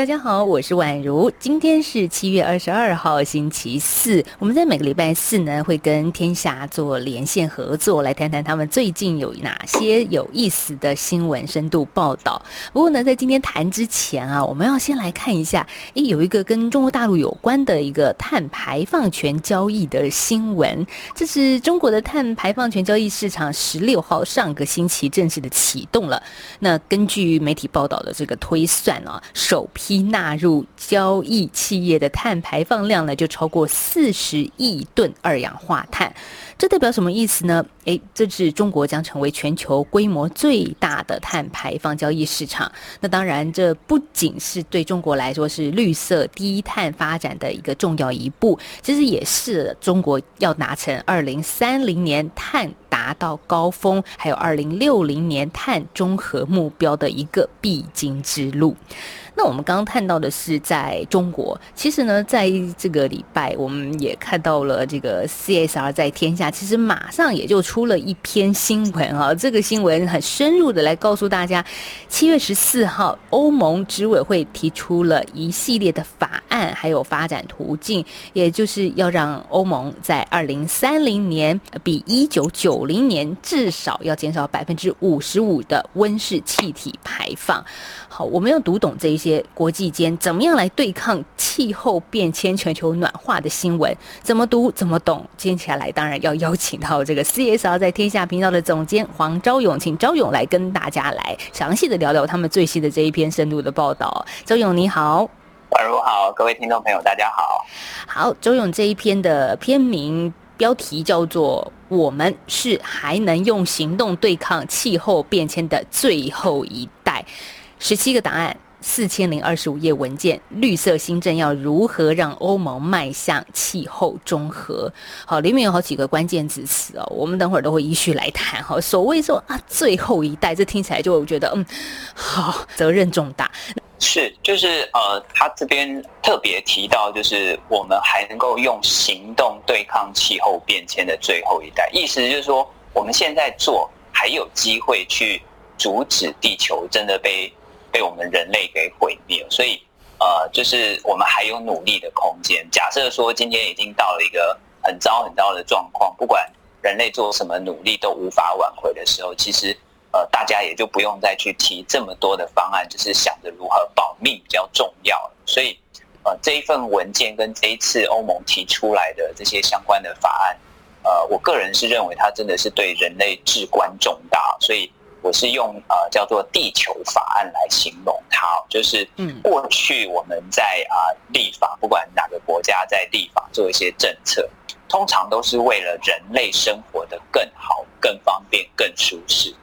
大家好，我是宛如。今天是七月二十二号，星期四。我们在每个礼拜四呢，会跟天下做连线合作，来谈谈他们最近有哪些有意思的新闻深度报道。不过呢，在今天谈之前啊，我们要先来看一下，诶，有一个跟中国大陆有关的一个碳排放权交易的新闻。这是中国的碳排放权交易市场十六号上个星期正式的启动了。那根据媒体报道的这个推算啊，首批。一纳入交易企业的碳排放量呢，就超过四十亿吨二氧化碳。这代表什么意思呢？诶，这是中国将成为全球规模最大的碳排放交易市场。那当然，这不仅是对中国来说是绿色低碳发展的一个重要一步，其实也是中国要达成二零三零年碳达到高峰，还有二零六零年碳中和目标的一个必经之路。那我们刚刚看到的是在中国，其实呢，在这个礼拜，我们也看到了这个 CSR 在天下，其实马上也就出了一篇新闻啊。这个新闻很深入的来告诉大家，七月十四号，欧盟执委会提出了一系列的法案，还有发展途径，也就是要让欧盟在二零三零年比一九九零年至少要减少百分之五十五的温室气体排放。好，我们要读懂这一些。国际间怎么样来对抗气候变迁、全球暖化的新闻？怎么读怎么懂？接下来当然要邀请到这个 CSR 在天下频道的总监黄昭勇，请昭勇来跟大家来详细的聊聊他们最新的这一篇深度的报道。昭勇你好，宛如好，各位听众朋友大家好。好，周勇这一篇的篇名标题叫做《我们是还能用行动对抗气候变迁的最后一代》，十七个答案。四千零二十五页文件，绿色新政要如何让欧盟迈向气候中和？好，里面有好几个关键字词哦，我们等会儿都会依序来谈。哈，所谓说啊，最后一代，这听起来就会觉得嗯，好，责任重大。是，就是呃，他这边特别提到，就是我们还能够用行动对抗气候变迁的最后一代，意思就是说，我们现在做还有机会去阻止地球真的被。被我们人类给毁灭，所以呃，就是我们还有努力的空间。假设说今天已经到了一个很糟很糟的状况，不管人类做什么努力都无法挽回的时候，其实呃，大家也就不用再去提这么多的方案，就是想着如何保命比较重要。所以呃，这一份文件跟这一次欧盟提出来的这些相关的法案，呃，我个人是认为它真的是对人类至关重大，所以。我是用呃叫做地球法案来形容它，就是嗯，过去我们在啊立法，不管哪个国家在立法做一些政策，通常都是为了人类生活的更好、更方便、更舒适。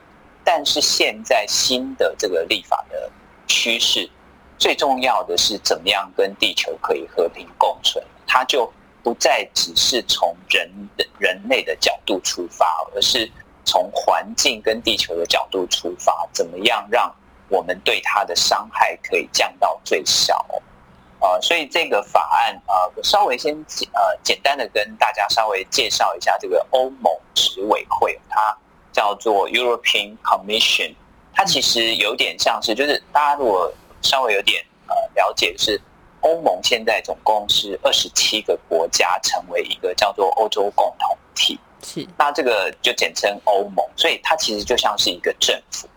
但是现在新的这个立法的趋势，最重要的是怎么样跟地球可以和平共存，它就不再只是从人的人类的角度出发，而是。从环境跟地球的角度出发，怎么样让我们对它的伤害可以降到最小？呃，所以这个法案呃，稍微先呃简单的跟大家稍微介绍一下这个欧盟执委会，它叫做 European Commission，它其实有点像是，就是大家如果稍微有点呃了解，是欧盟现在总共是二十七个国家成为一个叫做欧洲共同体。那这个就简称欧盟，所以它其实就像是一个政府。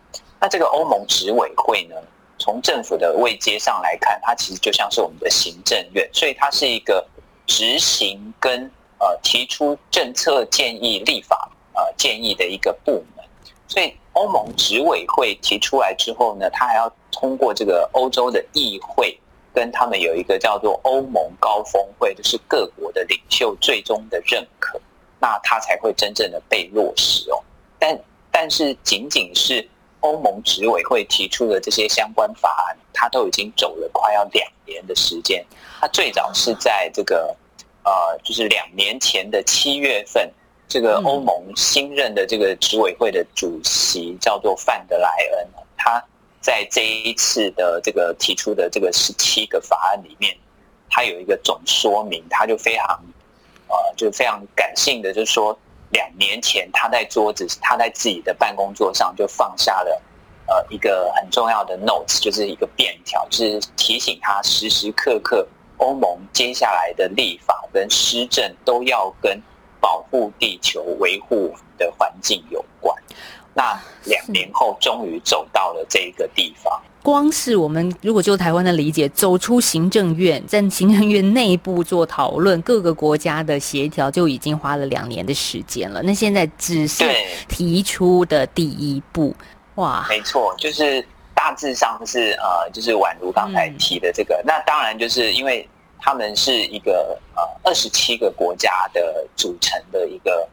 那这个欧盟执委会呢，从政府的位阶上来看，它其实就像是我们的行政院，所以它是一个执行跟呃提出政策建议、立法呃建议的一个部门。所以欧盟执委会提出来之后呢，它还要通过这个欧洲的议会，跟他们有一个叫做欧盟高峰会，就是各国的领袖最终的认可。那它才会真正的被落实哦，但但是仅仅是欧盟执委会提出的这些相关法案，它都已经走了快要两年的时间。它最早是在这个呃，就是两年前的七月份，这个欧盟新任的这个执委会的主席叫做范德莱恩，他在这一次的这个提出的这个十七个法案里面，他有一个总说明，他就非常呃，就非常感性的，就是说两年前他在桌子，他在自己的办公桌上就放下了呃一个很重要的 notes，就是一个便条，就是提醒他时时刻刻欧盟接下来的立法跟施政都要跟保护地球、维护的环境有关。那两年后，终于走到了这一个地方。光是我们如果就台湾的理解，走出行政院，在行政院内部做讨论，各个国家的协调，就已经花了两年的时间了。那现在只是提出的第一步，哇！没错，就是大致上是呃，就是宛如刚才提的这个。嗯、那当然就是因为他们是一个呃二十七个国家的组成的一个。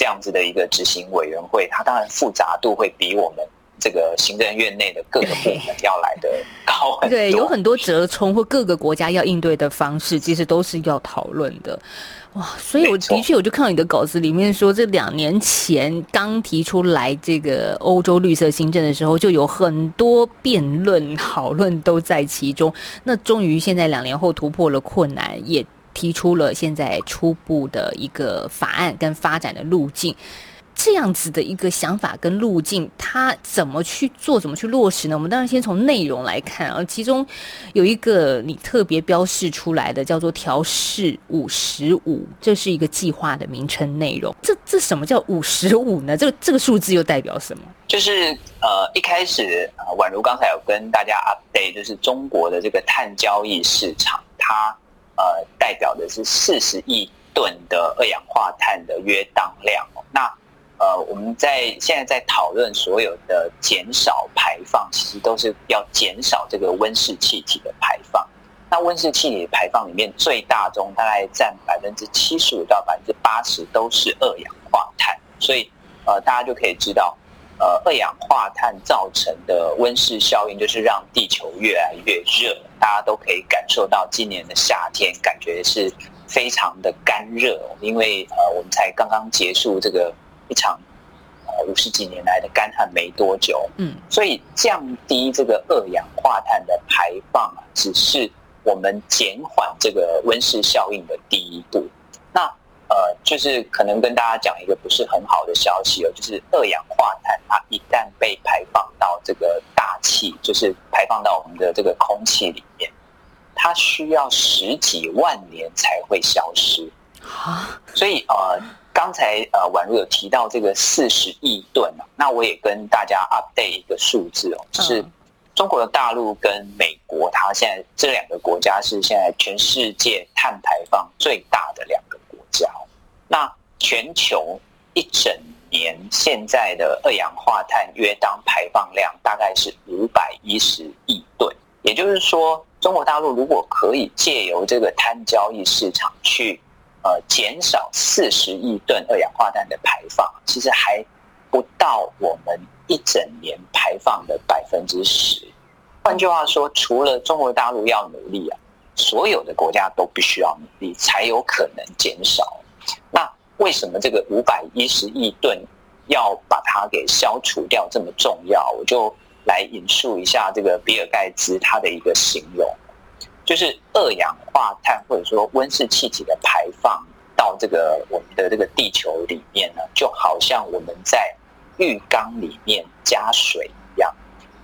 这样子的一个执行委员会，它当然复杂度会比我们这个行政院内的各个部门要来的高很多。对，有很多折冲或各个国家要应对的方式，其实都是要讨论的。哇，所以我的确我就看到你的稿子里面说，这两年前刚提出来这个欧洲绿色新政的时候，就有很多辩论讨论都在其中。那终于现在两年后突破了困难，也。提出了现在初步的一个法案跟发展的路径，这样子的一个想法跟路径，它怎么去做，怎么去落实呢？我们当然先从内容来看啊，其中有一个你特别标示出来的，叫做调试五十五，这是一个计划的名称内容。这这什么叫五十五呢？这个这个数字又代表什么？就是呃，一开始，宛如刚才有跟大家 update，就是中国的这个碳交易市场，它。呃，代表的是四十亿吨的二氧化碳的约当量。那呃，我们在现在在讨论所有的减少排放，其实都是要减少这个温室气体的排放。那温室气体排放里面，最大宗大概占百分之七十五到百分之八十都是二氧化碳。所以呃，大家就可以知道。呃，二氧化碳造成的温室效应，就是让地球越来越热。大家都可以感受到，今年的夏天感觉是非常的干热，因为呃，我们才刚刚结束这个一场呃五十几年来的干旱没多久。嗯，所以降低这个二氧化碳的排放啊，只是我们减缓这个温室效应的第一步。那呃，就是可能跟大家讲一个不是很好的消息哦，就是二氧化碳它一旦被排放到这个大气，就是排放到我们的这个空气里面，它需要十几万年才会消失啊。所以呃，刚才呃宛如有提到这个四十亿吨啊，那我也跟大家 update 一个数字哦，就是中国的大陆跟美国，它现在这两个国家是现在全世界碳排放最大的两个国家。那全球一整年现在的二氧化碳约当排放量大概是五百一十亿吨，也就是说，中国大陆如果可以借由这个碳交易市场去呃减少四十亿吨二氧化碳的排放，其实还不到我们一整年排放的百分之十。换句话说，除了中国大陆要努力啊。所有的国家都必须要努力，才有可能减少。那为什么这个五百一十亿吨要把它给消除掉这么重要？我就来引述一下这个比尔盖茨他的一个形容，就是二氧化碳或者说温室气体的排放到这个我们的这个地球里面呢，就好像我们在浴缸里面加水一样。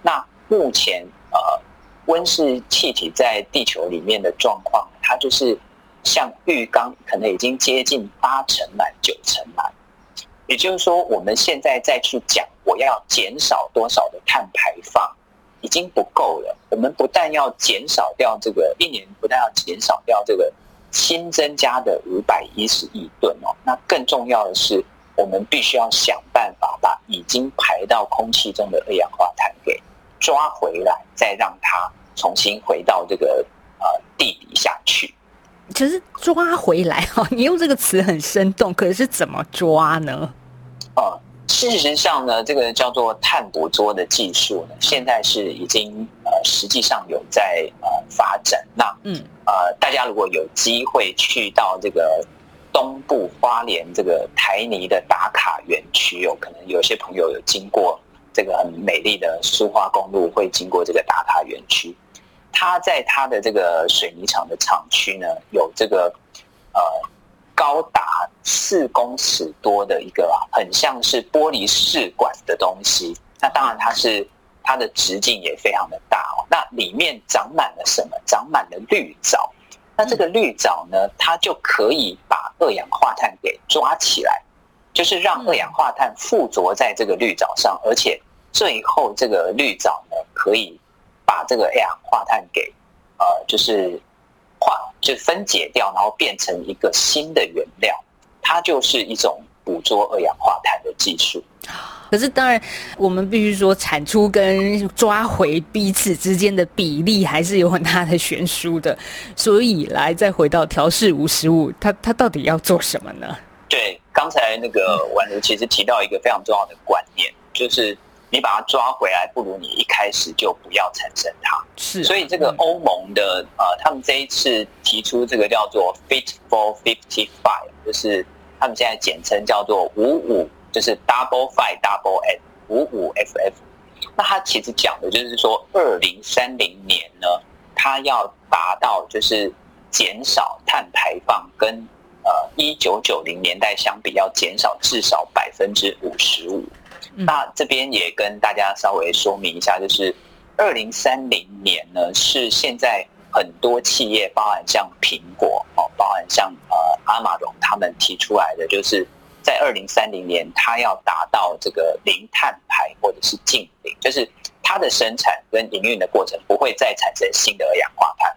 那目前呃。温室气体在地球里面的状况，它就是像浴缸，可能已经接近八成满、九成满。也就是说，我们现在再去讲我要减少多少的碳排放，已经不够了。我们不但要减少掉这个一年，不但要减少掉这个新增加的五百一十亿吨哦，那更重要的是，我们必须要想办法把已经排到空气中的二氧化碳给抓回来，再让它重新回到这个呃地底下去。其实抓回来哈，你用这个词很生动，可是怎么抓呢？呃，事实上呢，这个叫做碳捕捉的技术呢，现在是已经呃实际上有在呃发展。那嗯呃，大家如果有机会去到这个东部花莲这个台泥的打卡园区，有可能有些朋友有经过。这个很美丽的苏花公路会经过这个打卡园区。它在它的这个水泥厂的厂区呢，有这个呃高达四公尺多的一个很像是玻璃试管的东西。那当然它是它的直径也非常的大哦。那里面长满了什么？长满了绿藻。那这个绿藻呢，它就可以把二氧化碳给抓起来，就是让二氧化碳附着在这个绿藻上，而且最后这个绿藻呢，可以把这个二氧化碳给呃，就是化，就分解掉，然后变成一个新的原料，它就是一种捕捉二氧化碳的技术。可是，当然，我们必须说，产出跟抓回彼此之间的比例还是有很大的悬殊的。所以，来再回到调适无实物，它它到底要做什么呢？对，刚才那个宛如其实提到一个非常重要的观念，就是你把它抓回来，不如你一开始就不要产生它。是、啊，所以这个欧盟的呃，他们这一次提出这个叫做 Fit for Fifty Five，就是他们现在简称叫做五五。就是 double five double f 五五 ff，那它其实讲的就是说，二零三零年呢，它要达到就是减少碳排放，跟呃一九九零年代相比，要减少至少百分之五十五。那这边也跟大家稍微说明一下，就是二零三零年呢，是现在很多企业，包含像苹果哦，包含像呃阿玛荣他们提出来的，就是。在二零三零年，它要达到这个零碳排或者是净零，就是它的生产跟营运的过程不会再产生新的二氧化碳。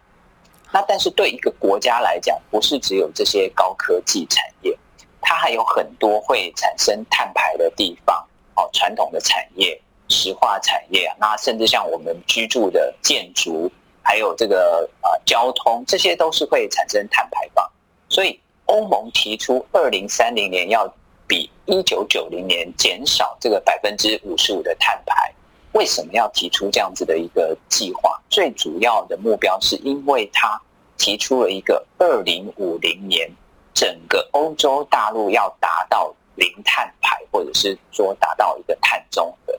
那但是对一个国家来讲，不是只有这些高科技产业，它还有很多会产生碳排的地方哦，传统的产业、石化产业，那甚至像我们居住的建筑，还有这个呃交通，这些都是会产生碳排放，所以。欧盟提出，二零三零年要比一九九零年减少这个百分之五十五的碳排。为什么要提出这样子的一个计划？最主要的目标是因为他提出了一个二零五零年整个欧洲大陆要达到零碳排，或者是说达到一个碳中和。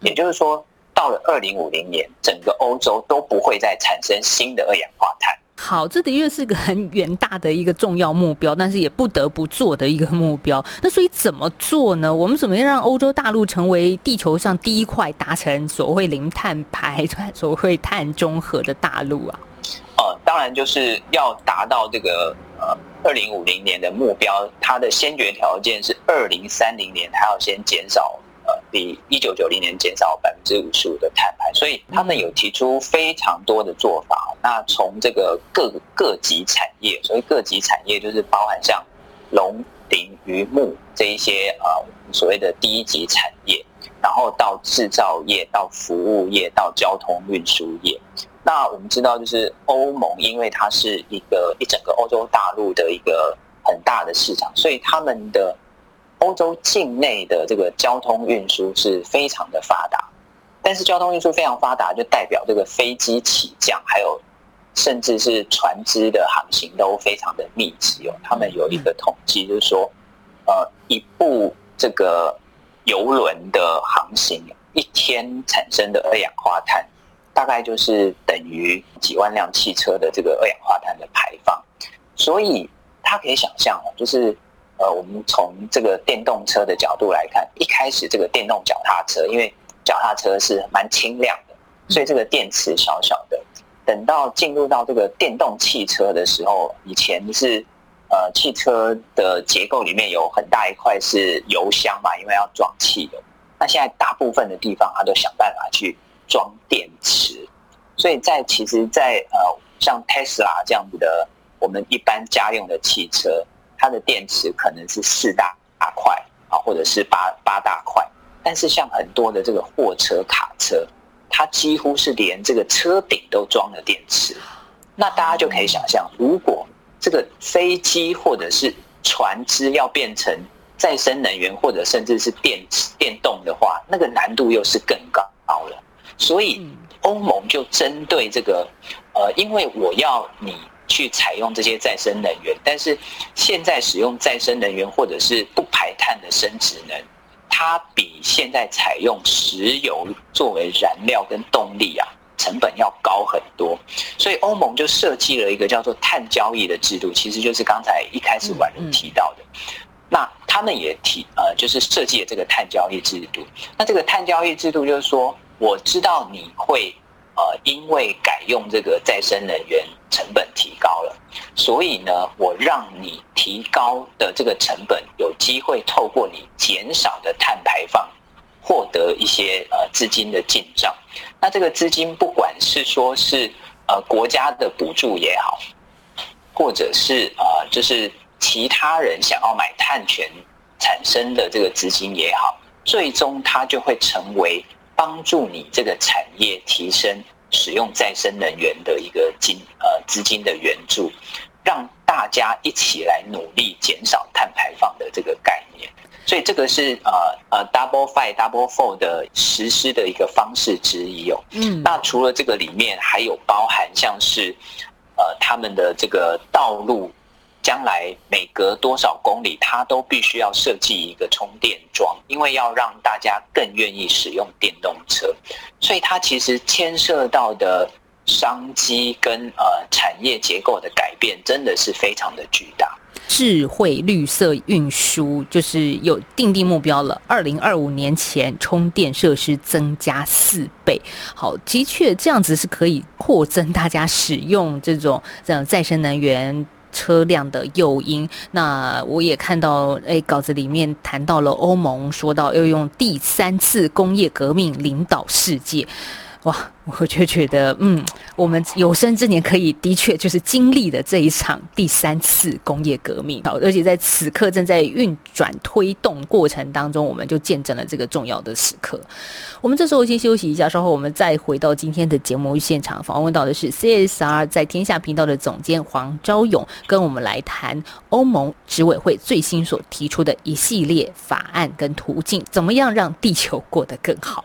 也就是说，到了二零五零年，整个欧洲都不会再产生新的二氧化碳。好，这的确是个很远大的一个重要目标，但是也不得不做的一个目标。那所以怎么做呢？我们怎么样让欧洲大陆成为地球上第一块达成所谓零碳排、所谓碳中和的大陆啊？呃，当然就是要达到这个呃二零五零年的目标，它的先决条件是二零三零年它要先减少。呃，比一九九零年减少百分之五十五的碳排，所以他们有提出非常多的做法。那从这个各各级产业，所谓各级产业就是包含像农林渔牧这一些呃所谓的第一级产业，然后到制造业、到服务业、到交通运输业。那我们知道，就是欧盟，因为它是一个一整个欧洲大陆的一个很大的市场，所以他们的。欧洲境内的这个交通运输是非常的发达，但是交通运输非常发达，就代表这个飞机起降，还有甚至是船只的航行都非常的密集哦。他们有一个统计，就是说，呃，一部这个游轮的航行一天产生的二氧化碳，大概就是等于几万辆汽车的这个二氧化碳的排放。所以，他可以想象哦，就是。呃，我们从这个电动车的角度来看，一开始这个电动脚踏车，因为脚踏车是蛮轻量的，所以这个电池小小的。等到进入到这个电动汽车的时候，以前是呃汽车的结构里面有很大一块是油箱嘛，因为要装汽油。那现在大部分的地方，它都想办法去装电池。所以在其实在，呃像 Tesla 这样子的我们一般家用的汽车。它的电池可能是四大大块啊，或者是八八大块，但是像很多的这个货车、卡车，它几乎是连这个车顶都装了电池。那大家就可以想象，如果这个飞机或者是船只要变成再生能源，或者甚至是电池电动的话，那个难度又是更高了。所以欧盟就针对这个，呃，因为我要你。去采用这些再生能源，但是现在使用再生能源或者是不排碳的生质能，它比现在采用石油作为燃料跟动力啊，成本要高很多。所以欧盟就设计了一个叫做碳交易的制度，其实就是刚才一开始婉如提到的。那他们也提呃，就是设计了这个碳交易制度。那这个碳交易制度就是说，我知道你会。呃，因为改用这个再生能源成本提高了，所以呢，我让你提高的这个成本有机会透过你减少的碳排放，获得一些呃资金的进账。那这个资金不管是说是呃国家的补助也好，或者是呃就是其他人想要买碳权产生的这个资金也好，最终它就会成为。帮助你这个产业提升使用再生能源的一个金呃资金的援助，让大家一起来努力减少碳排放的这个概念。所以这个是呃呃 Double Five Double Four 的实施的一个方式之一哦。嗯，那除了这个里面还有包含像是呃他们的这个道路。将来每隔多少公里，它都必须要设计一个充电桩，因为要让大家更愿意使用电动车，所以它其实牵涉到的商机跟呃产业结构的改变，真的是非常的巨大。智慧绿色运输就是有定定目标了，二零二五年前充电设施增加四倍。好，的确这样子是可以扩增大家使用这种这样再生能源。车辆的诱因，那我也看到，哎，稿子里面谈到了欧盟，说到要用第三次工业革命领导世界。哇，我就觉得，嗯，我们有生之年可以的确就是经历了这一场第三次工业革命，好，而且在此刻正在运转推动过程当中，我们就见证了这个重要的时刻。我们这时候先休息一下，稍后我们再回到今天的节目现场，访问到的是 CSR 在天下频道的总监黄昭勇，跟我们来谈欧盟执委会最新所提出的一系列法案跟途径，怎么样让地球过得更好。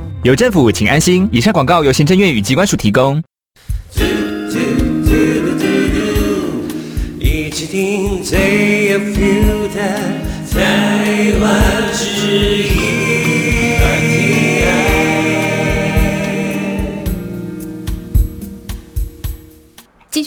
有政府，请安心。以上广告由行政院与机关署提供。一起听最有 feel 的台湾之音。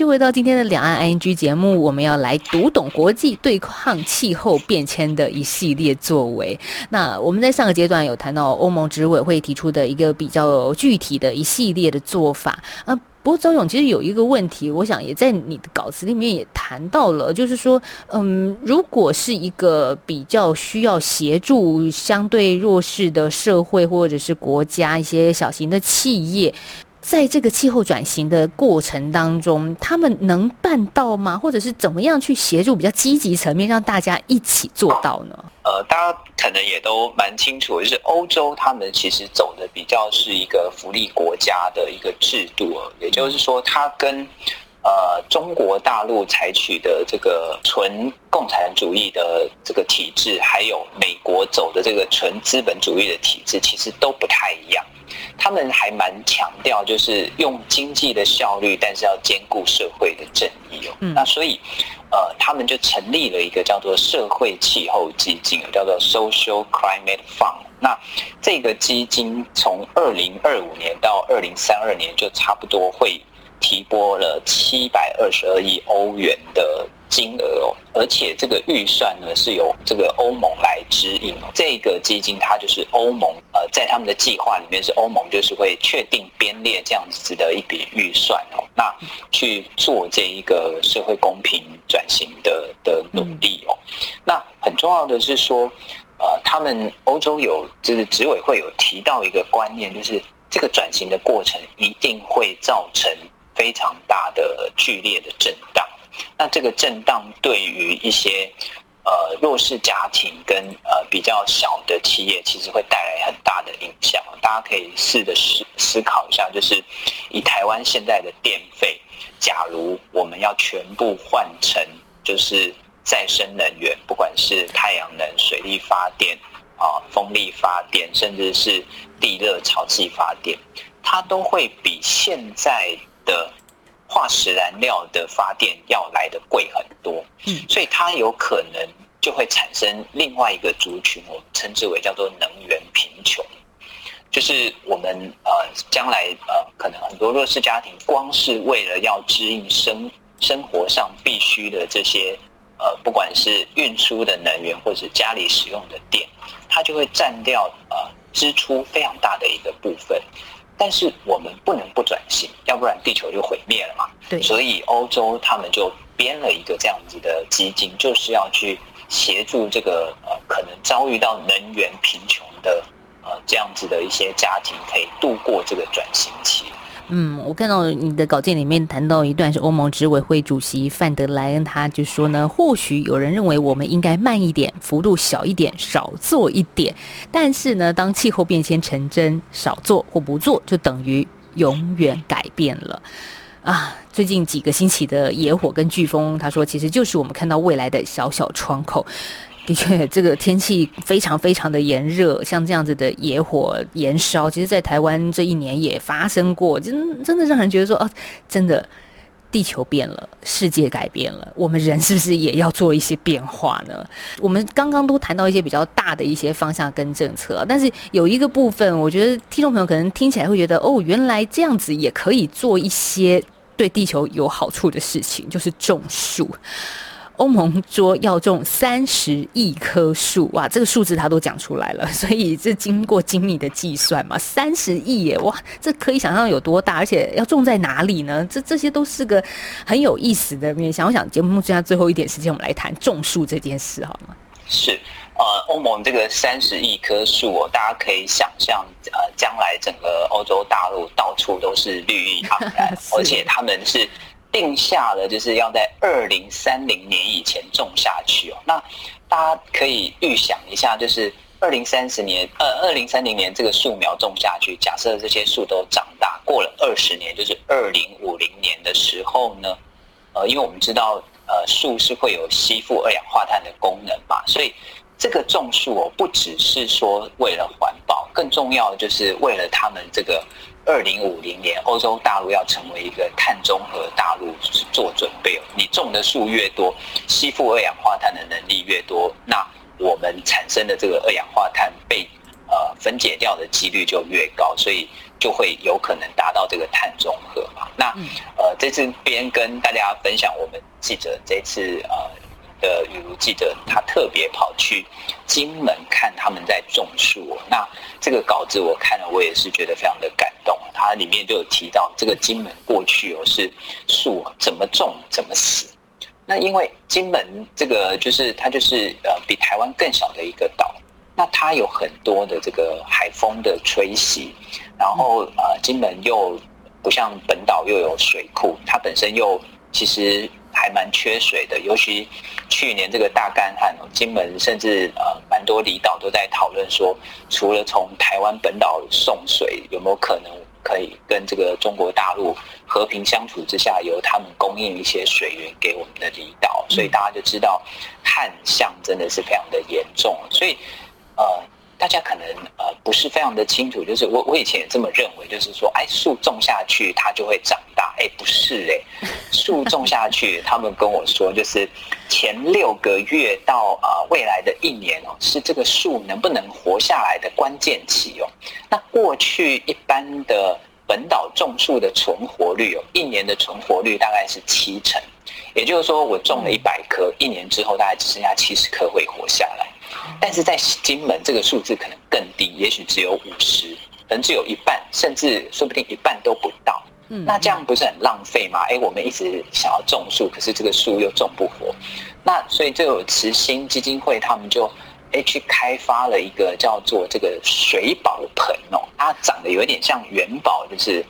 续回到今天的两岸 ING 节目，我们要来读懂国际对抗气候变迁的一系列作为。那我们在上个阶段有谈到欧盟执委会提出的一个比较具体的一系列的做法啊。不过周勇其实有一个问题，我想也在你的稿子里面也谈到了，就是说，嗯，如果是一个比较需要协助相对弱势的社会或者是国家一些小型的企业。在这个气候转型的过程当中，他们能办到吗？或者是怎么样去协助比较积极层面，让大家一起做到呢？呃，大家可能也都蛮清楚，就是欧洲他们其实走的比较是一个福利国家的一个制度，也就是说，它跟呃中国大陆采取的这个纯共产主义的这个体制，还有美国走的这个纯资本主义的体制，其实都不太一样。他们还蛮强调，就是用经济的效率，但是要兼顾社会的正义哦。那所以，呃，他们就成立了一个叫做社会气候基金，叫做 Social Climate Fund。那这个基金从二零二五年到二零三二年，就差不多会提拨了七百二十二亿欧元的。金额哦，而且这个预算呢是由这个欧盟来指引哦。这个基金它就是欧盟呃，在他们的计划里面是欧盟就是会确定编列这样子的一笔预算哦，那去做这一个社会公平转型的的努力哦。那很重要的是说，呃，他们欧洲有就是执委会有提到一个观念，就是这个转型的过程一定会造成非常大的剧烈的震荡。那这个震荡对于一些呃弱势家庭跟呃比较小的企业，其实会带来很大的影响。大家可以试着思思考一下，就是以台湾现在的电费，假如我们要全部换成就是再生能源，不管是太阳能、水力发电啊、风力发电，甚至是地热、潮气发电，它都会比现在的化石燃料的发电要来的贵很多。嗯，所以它有可能就会产生另外一个族群，我们称之为叫做能源贫穷。就是我们呃将来呃可能很多弱势家庭，光是为了要支应生生活上必须的这些呃不管是运输的能源或者家里使用的电，它就会占掉呃支出非常大的一个部分。但是我们不能不转型，要不然地球就毁灭了嘛。对，所以欧洲他们就编了一个这样子的基金，就是要去协助这个呃可能遭遇到能源贫穷的。呃，这样子的一些家庭可以度过这个转型期。嗯，我看到你的稿件里面谈到一段是欧盟执委会主席范德莱恩，他就说呢，或许有人认为我们应该慢一点，幅度小一点，少做一点。但是呢，当气候变迁成真，少做或不做就等于永远改变了。啊，最近几个星期的野火跟飓风，他说其实就是我们看到未来的小小窗口。的确，这个天气非常非常的炎热，像这样子的野火延烧，其实，在台湾这一年也发生过，真真的让人觉得说，哦，真的，地球变了，世界改变了，我们人是不是也要做一些变化呢？我们刚刚都谈到一些比较大的一些方向跟政策，但是有一个部分，我觉得听众朋友可能听起来会觉得，哦，原来这样子也可以做一些对地球有好处的事情，就是种树。欧盟说要种三十亿棵树，哇，这个数字他都讲出来了，所以这经过精密的计算嘛，三十亿耶，哇，这可以想象有多大，而且要种在哪里呢？这这些都是个很有意思的面向。我想节目剩下最后一点时间，我们来谈种树这件事，好吗？是，呃，欧盟这个三十亿棵树哦，大家可以想象，呃，将来整个欧洲大陆到处都是绿意盎然，而且他们是。定下了，就是要在二零三零年以前种下去哦。那大家可以预想一下，就是二零三十年，呃，二零三零年这个树苗种下去，假设这些树都长大，过了二十年，就是二零五零年的时候呢，呃，因为我们知道，呃，树是会有吸附二氧化碳的功能嘛，所以这个种树哦，不只是说为了环保，更重要的就是为了他们这个。二零五零年，欧洲大陆要成为一个碳中和大陆做准备。你种的树越多，吸附二氧化碳的能力越多，那我们产生的这个二氧化碳被呃分解掉的几率就越高，所以就会有可能达到这个碳中和嘛。那呃，这次边跟大家分享，我们记者这次呃。的雨如记者，他特别跑去金门看他们在种树。那这个稿子我看了，我也是觉得非常的感动。它里面就有提到，这个金门过去哦是树怎么种怎么死。那因为金门这个就是它就是呃比台湾更小的一个岛，那它有很多的这个海风的吹袭，然后呃金门又不像本岛又有水库，它本身又其实。还蛮缺水的，尤其去年这个大干旱，金门甚至呃蛮多离岛都在讨论说，除了从台湾本岛送水，有没有可能可以跟这个中国大陆和平相处之下，由他们供应一些水源给我们的离岛？所以大家就知道旱象真的是非常的严重，所以呃。大家可能呃不是非常的清楚，就是我我以前也这么认为，就是说，哎，树种下去它就会长大，哎，不是哎，树种下去，他们跟我说，就是前六个月到啊、呃、未来的一年哦，是这个树能不能活下来的关键期哦。那过去一般的本岛种树的存活率哦，一年的存活率大概是七成，也就是说，我种了一百棵，一年之后大概只剩下七十棵会活下来。但是在金门，这个数字可能更低，也许只有五十，可能只有一半，甚至说不定一半都不到。嗯，那这样不是很浪费吗？哎，我们一直想要种树，可是这个树又种不活。那所以就有慈心基金会他们就哎去开发了一个叫做这个水宝盆哦，它长得有点像元宝，就是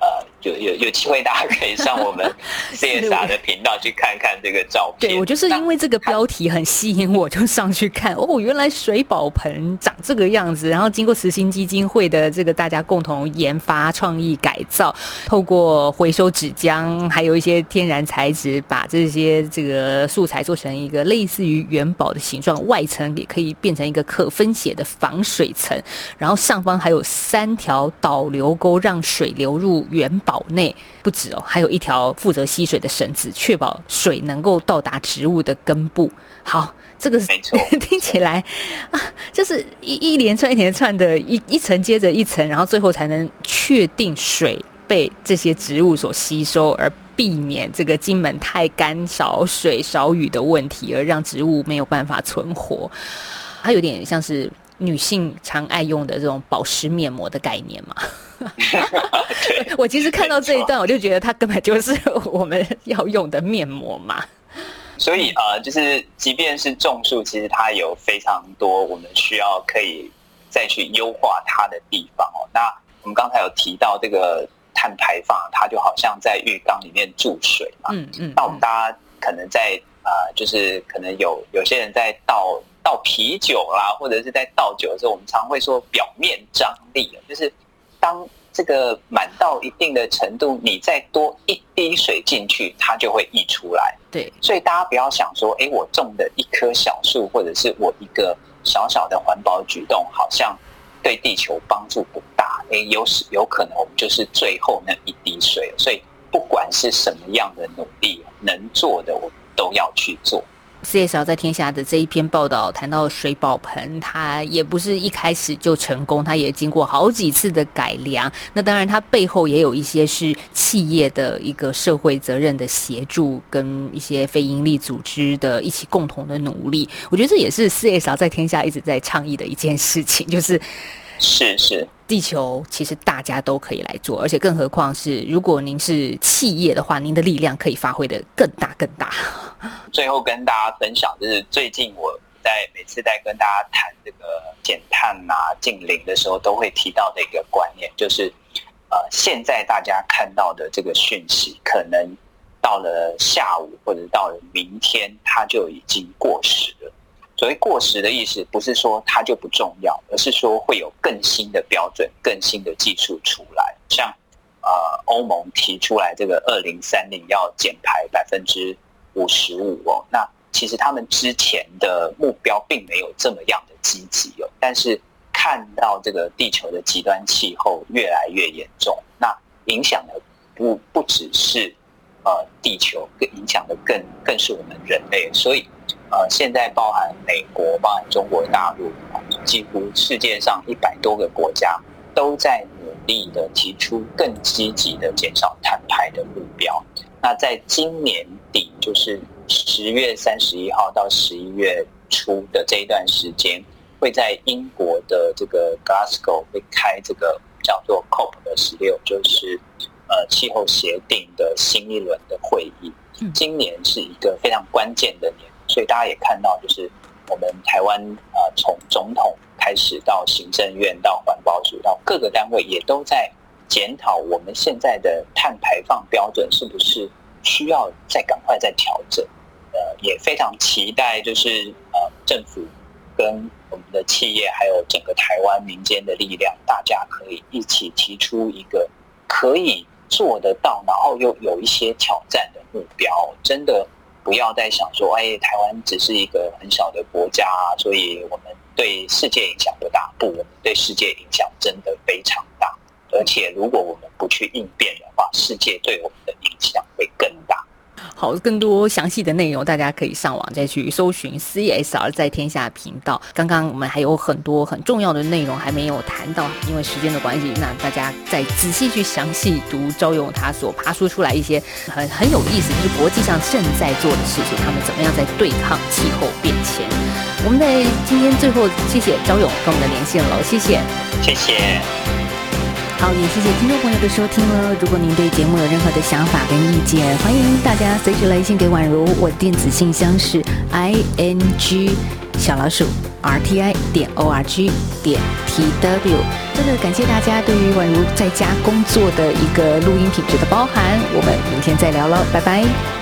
呃有有有机会，大家可以上我们 CSR 的频道去看看这个照片。对，我就是因为这个标题很吸引我，就上去看。哦，原来水宝盆长这个样子，然后经过慈心基金会的这个大家共同研发、创意改造，透过回收纸浆，还有一些天然材质，把这些这个素材做成一个类似于元宝的形状，外层也可以变成一个可分解的防水层，然后上方还有三条导流沟，让水流入元宝。内不止哦，还有一条负责吸水的绳子，确保水能够到达植物的根部。好，这个没错，听起来啊，就是一一连串一连串的一一层接着一层，然后最后才能确定水被这些植物所吸收，而避免这个金门太干少水少雨的问题，而让植物没有办法存活。它有点像是女性常爱用的这种保湿面膜的概念嘛。我其实看到这一段，我就觉得它根本就是我们要用的面膜嘛。所以呃，就是即便是种树，其实它有非常多我们需要可以再去优化它的地方哦。那我们刚才有提到这个碳排放，它就好像在浴缸里面注水嘛。嗯嗯。那我们大家可能在呃，就是可能有有些人在倒倒啤酒啦，或者是在倒酒的时候，我们常会说表面张力，就是。当这个满到一定的程度，你再多一滴水进去，它就会溢出来。对，所以大家不要想说，哎，我种的一棵小树，或者是我一个小小的环保举动，好像对地球帮助不大。哎，有时有可能我们就是最后那一滴水。所以不管是什么样的努力，能做的我们都要去做。CSR 在天下的这一篇报道谈到水宝盆，它也不是一开始就成功，它也经过好几次的改良。那当然，它背后也有一些是企业的一个社会责任的协助，跟一些非营利组织的一起共同的努力。我觉得这也是 CSR 在天下一直在倡议的一件事情，就是。是是，地球其实大家都可以来做，而且更何况是如果您是企业的话，您的力量可以发挥的更大更大。最后跟大家分享，就是最近我在每次在跟大家谈这个减碳啊、净零的时候，都会提到的一个观念，就是呃，现在大家看到的这个讯息，可能到了下午或者到了明天，它就已经过时了。所谓过时的意思，不是说它就不重要，而是说会有更新的标准、更新的技术出来。像呃，欧盟提出来这个二零三零要减排百分之五十五哦，那其实他们之前的目标并没有这么样的积极哦。但是看到这个地球的极端气候越来越严重，那影响的不不只是呃地球，更影响的更更是我们人类，所以。呃，现在包含美国、包含中国大陆，几乎世界上一百多个国家都在努力的提出更积极的减少碳排的目标。那在今年底，就是十月三十一号到十一月初的这一段时间，会在英国的这个 Glasgow 会开这个叫做 COP 的十六，就是呃气候协定的新一轮的会议。今年是一个非常关键的年。所以大家也看到，就是我们台湾啊，从总统开始到行政院到环保署到各个单位，也都在检讨我们现在的碳排放标准是不是需要再赶快再调整。呃，也非常期待，就是呃政府跟我们的企业还有整个台湾民间的力量，大家可以一起提出一个可以做得到，然后又有一些挑战的目标，真的。不要再想说，哎，台湾只是一个很小的国家，所以我们对世界影响不大。不，我们对世界影响真的非常大。而且，如果我们不去应变的话，世界对我们的影响会更大。好，更多详细的内容，大家可以上网再去搜寻 CSR 在天下频道。刚刚我们还有很多很重要的内容还没有谈到，因为时间的关系，那大家再仔细去详细读昭勇他所爬梳出来一些很很有意思，就是国际上正在做的事情，他们怎么样在对抗气候变迁。我们在今天最后，谢谢昭勇跟我们的连线了，谢谢，谢谢。好，也谢谢听众朋友的收听了。如果您对节目有任何的想法跟意见，欢迎大家随时来信给婉如。我的电子信箱是 i n g 小老鼠 r t i 点 o r g 点 t w。真的感谢大家对于婉如在家工作的一个录音品质的包涵。我们明天再聊了，拜拜。